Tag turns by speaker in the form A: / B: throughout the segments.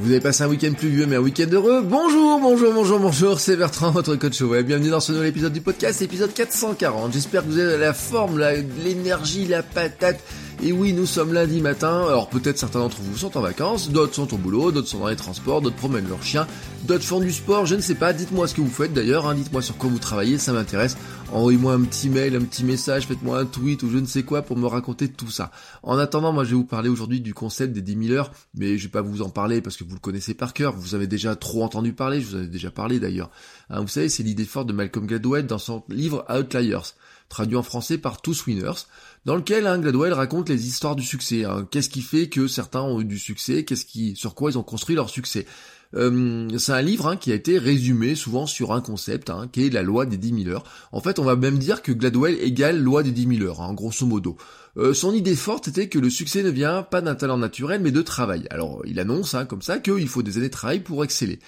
A: Vous avez passé un week-end pluvieux mais un week-end heureux Bonjour, bonjour, bonjour, bonjour, c'est Bertrand, votre coach web. Bienvenue dans ce nouvel épisode du podcast, épisode 440. J'espère que vous avez la forme, l'énergie, la patate et oui, nous sommes lundi matin, alors peut-être certains d'entre vous sont en vacances, d'autres sont au boulot, d'autres sont dans les transports, d'autres promènent leurs chiens, d'autres font du sport, je ne sais pas, dites-moi ce que vous faites d'ailleurs, hein, dites-moi sur quoi vous travaillez, ça m'intéresse. Envoyez-moi un petit mail, un petit message, faites-moi un tweet ou je ne sais quoi pour me raconter tout ça. En attendant, moi je vais vous parler aujourd'hui du concept des 10 000 heures, mais je vais pas vous en parler parce que vous le connaissez par cœur, vous avez déjà trop entendu parler, je vous en ai déjà parlé d'ailleurs. Hein, vous savez, c'est l'idée forte de Malcolm Gladwell dans son livre Outliers traduit en français par Tous Winners, dans lequel hein, Gladwell raconte les histoires du succès. Hein. Qu'est-ce qui fait que certains ont eu du succès? Qu'est-ce qui, sur quoi ils ont construit leur succès? Euh, c'est un livre hein, qui a été résumé souvent sur un concept, hein, qui est la loi des 10 000 heures. En fait, on va même dire que Gladwell égale loi des 10 000 heures, hein, grosso modo. Euh, son idée forte était que le succès ne vient pas d'un talent naturel, mais de travail. Alors, il annonce comme ça qu'il faut des années de travail pour exceller.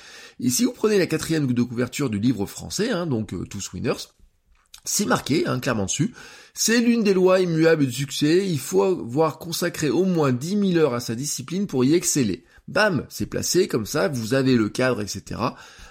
A: Et si vous prenez la quatrième de couverture du livre français, donc euh, Tous Winners, c'est marqué, hein, clairement dessus. C'est l'une des lois immuables du succès. Il faut avoir consacré au moins 10 000 heures à sa discipline pour y exceller. Bam, c'est placé comme ça, vous avez le cadre, etc.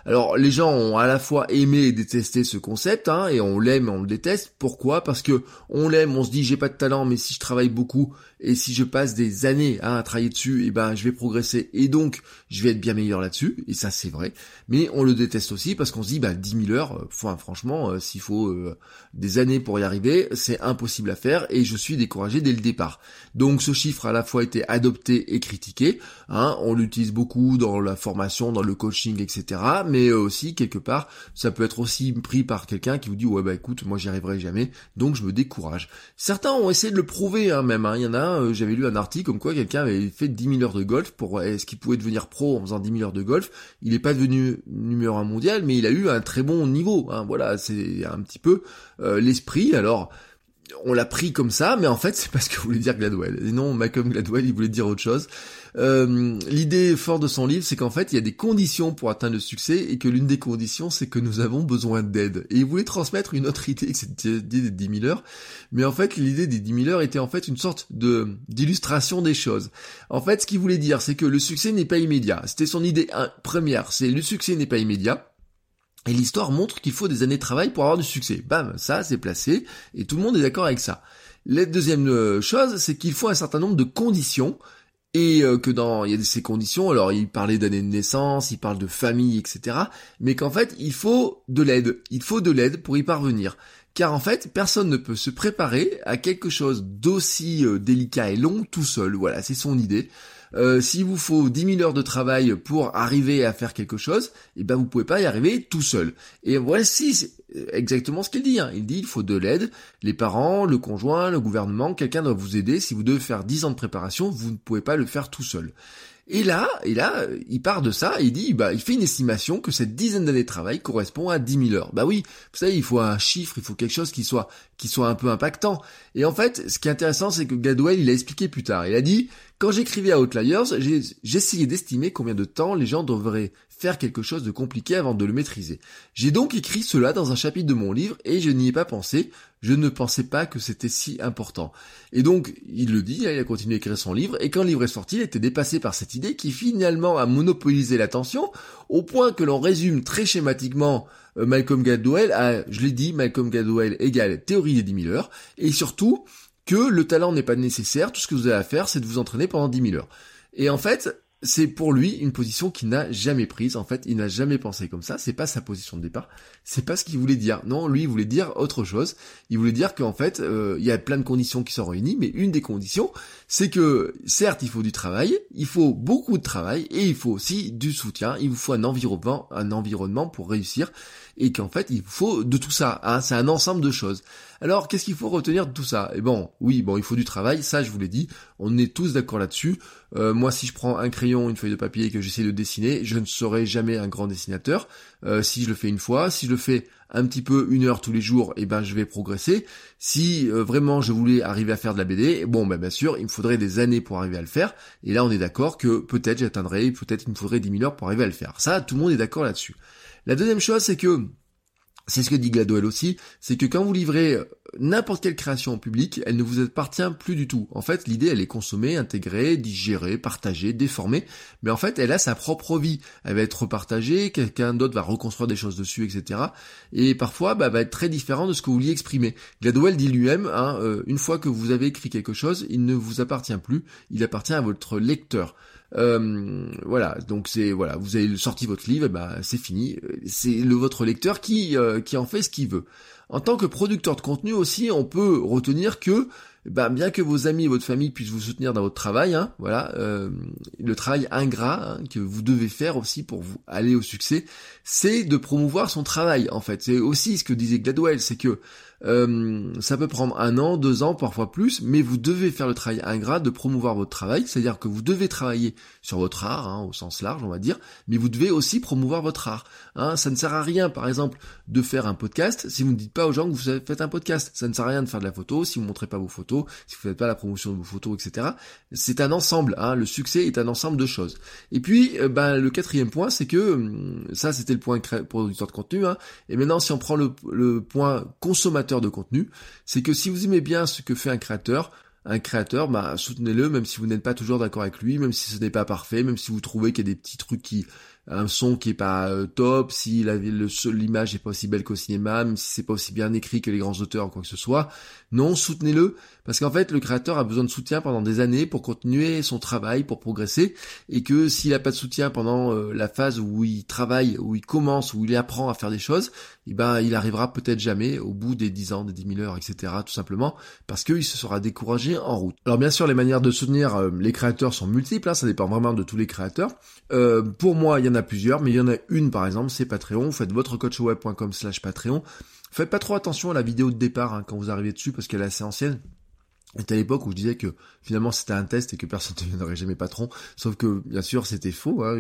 A: Alors les gens ont à la fois aimé et détesté ce concept, hein, et on l'aime et on le déteste. Pourquoi? Parce que on l'aime, on se dit j'ai pas de talent, mais si je travaille beaucoup et si je passe des années hein, à travailler dessus, et eh ben je vais progresser et donc je vais être bien meilleur là-dessus. Et ça c'est vrai. Mais on le déteste aussi parce qu'on se dit bah 10 000 heures, enfin franchement, euh, s'il faut euh, des années pour y arriver, c'est impossible à faire et je suis découragé dès le départ. Donc ce chiffre a à la fois été adopté et critiqué. Hein, on l'utilise beaucoup dans la formation, dans le coaching, etc mais aussi quelque part, ça peut être aussi pris par quelqu'un qui vous dit ouais bah écoute, moi j'y arriverai jamais, donc je me décourage. Certains ont essayé de le prouver hein, même. Hein. Il y en a, euh, j'avais lu un article comme quoi quelqu'un avait fait 10 000 heures de golf pour est-ce qu'il pouvait devenir pro en faisant 10 000 heures de golf? Il n'est pas devenu numéro un mondial, mais il a eu un très bon niveau. Hein. Voilà, c'est un petit peu euh, l'esprit. Alors on l'a pris comme ça, mais en fait c'est parce que voulait dire Gladwell. Et non, Malcolm Gladwell, il voulait dire autre chose. Euh, l'idée forte de son livre, c'est qu'en fait il y a des conditions pour atteindre le succès et que l'une des conditions, c'est que nous avons besoin d'aide. Et il voulait transmettre une autre idée, que cette idée des 10 000 heures. Mais en fait, l'idée des 10 000 heures était en fait une sorte de d'illustration des choses. En fait, ce qu'il voulait dire, c'est que le succès n'est pas immédiat. C'était son idée première, c'est le succès n'est pas immédiat. Et l'histoire montre qu'il faut des années de travail pour avoir du succès. Bam, ça c'est placé, et tout le monde est d'accord avec ça. La deuxième euh, chose, c'est qu'il faut un certain nombre de conditions, et euh, que dans il y a ces conditions, alors il parlait d'années de naissance, il parle de famille, etc. Mais qu'en fait, il faut de l'aide. Il faut de l'aide pour y parvenir. Car en fait, personne ne peut se préparer à quelque chose d'aussi euh, délicat et long tout seul. Voilà, c'est son idée. Euh, s'il vous faut 10 000 heures de travail pour arriver à faire quelque chose, eh ben vous pouvez pas y arriver tout seul. Et voici exactement ce qu'il dit. Hein. Il dit il faut de l'aide, les parents, le conjoint, le gouvernement, quelqu'un doit vous aider. Si vous devez faire 10 ans de préparation, vous ne pouvez pas le faire tout seul. Et là, et là, il part de ça, il dit, bah, il fait une estimation que cette dizaine d'années de travail correspond à 10 000 heures. Bah oui, vous savez, il faut un chiffre, il faut quelque chose qui soit, qui soit un peu impactant. Et en fait, ce qui est intéressant, c'est que Gladwell, il a expliqué plus tard. Il a dit, quand j'écrivais à Outliers, j'essayais d'estimer combien de temps les gens devraient faire quelque chose de compliqué avant de le maîtriser. J'ai donc écrit cela dans un chapitre de mon livre et je n'y ai pas pensé, je ne pensais pas que c'était si important. Et donc, il le dit, hein, il a continué à écrire son livre, et quand le livre est sorti, il était dépassé par cette idée qui finalement a monopolisé l'attention, au point que l'on résume très schématiquement euh, Malcolm Gladwell à, je l'ai dit, Malcolm Gladwell égale théorie des 10 000 heures, et surtout que le talent n'est pas nécessaire, tout ce que vous avez à faire, c'est de vous entraîner pendant 10 000 heures. Et en fait, c'est pour lui une position qu'il n'a jamais prise. En fait, il n'a jamais pensé comme ça. C'est pas sa position de départ. C'est pas ce qu'il voulait dire. Non, lui, il voulait dire autre chose. Il voulait dire qu'en fait, euh, il y a plein de conditions qui sont réunies, mais une des conditions, c'est que certes, il faut du travail, il faut beaucoup de travail, et il faut aussi du soutien. Il vous faut un environnement, un environnement pour réussir, et qu'en fait, il faut de tout ça. Hein. C'est un ensemble de choses. Alors, qu'est-ce qu'il faut retenir de tout ça? Eh bon, oui, bon, il faut du travail. Ça, je vous l'ai dit. On est tous d'accord là-dessus. Euh, moi, si je prends un crayon, une feuille de papier et que j'essaie de dessiner, je ne serai jamais un grand dessinateur. Euh, si je le fais une fois, si je le fais un petit peu une heure tous les jours, eh ben je vais progresser. Si euh, vraiment je voulais arriver à faire de la BD, bon ben bien sûr, il me faudrait des années pour arriver à le faire. Et là, on est d'accord que peut-être j'atteindrai, peut-être il me faudrait 10 000 heures pour arriver à le faire. Ça, tout le monde est d'accord là-dessus. La deuxième chose, c'est que c'est ce que dit Gladwell aussi, c'est que quand vous livrez euh, n'importe quelle création au public, elle ne vous appartient plus du tout. En fait, l'idée, elle est consommée, intégrée, digérée, partagée, déformée, mais en fait, elle a sa propre vie. Elle va être partagée, quelqu'un d'autre va reconstruire des choses dessus, etc. Et parfois, bah, va être très différent de ce que vous vouliez exprimer. Gladwell dit lui-même, hein, euh, une fois que vous avez écrit quelque chose, il ne vous appartient plus, il appartient à votre lecteur. Euh, voilà, donc c'est voilà, vous avez sorti votre livre, bah c'est fini. C'est le votre lecteur qui euh, qui en fait ce qu'il veut. En tant que producteur de contenu aussi, on peut retenir que bah, bien que vos amis et votre famille puissent vous soutenir dans votre travail, hein, voilà, euh, le travail ingrat hein, que vous devez faire aussi pour vous aller au succès, c'est de promouvoir son travail. En fait, c'est aussi ce que disait Gladwell, c'est que euh, ça peut prendre un an, deux ans, parfois plus, mais vous devez faire le travail ingrat de promouvoir votre travail, c'est-à-dire que vous devez travailler sur votre art, hein, au sens large, on va dire, mais vous devez aussi promouvoir votre art. Hein. Ça ne sert à rien, par exemple, de faire un podcast si vous ne dites pas aux gens que vous faites un podcast. Ça ne sert à rien de faire de la photo si vous ne montrez pas vos photos, si vous ne faites pas la promotion de vos photos, etc. C'est un ensemble. Hein. Le succès est un ensemble de choses. Et puis, euh, ben, le quatrième point, c'est que hum, ça, c'était le point producteur de contenu. Hein. Et maintenant, si on prend le, le point consommateur de contenu, c'est que si vous aimez bien ce que fait un créateur, un créateur, bah, soutenez-le, même si vous n'êtes pas toujours d'accord avec lui, même si ce n'est pas parfait, même si vous trouvez qu'il y a des petits trucs qui, un son qui est pas euh, top, si l'image est pas aussi belle qu'au cinéma, si c'est pas aussi bien écrit que les grands auteurs ou quoi que ce soit. Non, soutenez-le, parce qu'en fait, le créateur a besoin de soutien pendant des années pour continuer son travail, pour progresser, et que s'il a pas de soutien pendant euh, la phase où il travaille, où il commence, où il apprend à faire des choses, eh ben, il arrivera peut-être jamais au bout des 10 ans, des 10 000 heures, etc., tout simplement, parce qu'il se sera découragé en route. Alors bien sûr, les manières de soutenir euh, les créateurs sont multiples, hein, ça dépend vraiment de tous les créateurs. pour moi, il y en a plusieurs, mais il y en a une par exemple, c'est Patreon. Faites votrecoachweb.com slash Patreon. Faites pas trop attention à la vidéo de départ hein, quand vous arrivez dessus parce qu'elle est assez ancienne. C'était à l'époque où je disais que finalement c'était un test et que personne ne deviendrait jamais patron. Sauf que bien sûr c'était faux. Hein.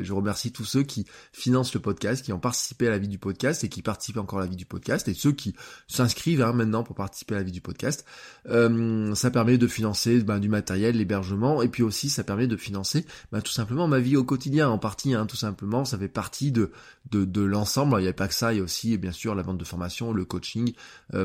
A: je remercie tous ceux qui financent le podcast, qui ont participé à la vie du podcast et qui participent encore à la vie du podcast et ceux qui s'inscrivent hein, maintenant pour participer à la vie du podcast. Euh, ça permet de financer ben, du matériel, l'hébergement et puis aussi ça permet de financer ben, tout simplement ma vie au quotidien en partie. Hein, tout simplement, ça fait partie de de, de l'ensemble. Il n'y a pas que ça, il y a aussi bien sûr la vente de formation, le coaching, euh,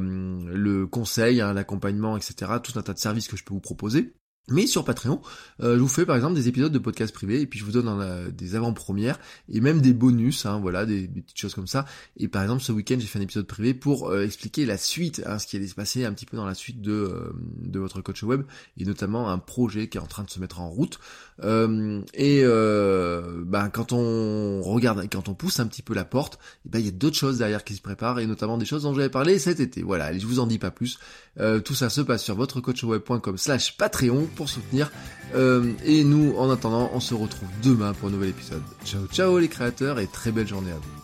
A: le conseil, hein, l'accompagnement, etc tout un tas de services que je peux vous proposer. Mais sur Patreon, euh, je vous fais par exemple des épisodes de podcast privé et puis je vous donne des avant-premières et même des bonus, hein, voilà, des, petites choses comme ça. Et par exemple, ce week-end, j'ai fait un épisode privé pour euh, expliquer la suite, hein, ce qui allait se passer un petit peu dans la suite de, euh, de votre coach web et notamment un projet qui est en train de se mettre en route. et ben, quand on regarde, quand on pousse un petit peu la porte, et ben, il y a d'autres choses derrière qui se préparent et notamment des choses dont j'avais parlé cet été. Voilà, je vous en dis pas plus. tout ça se passe sur votrecoachweb.com slash Patreon pour soutenir. Euh, et nous, en attendant, on se retrouve demain pour un nouvel épisode. Ciao, ciao les créateurs et très belle journée à vous.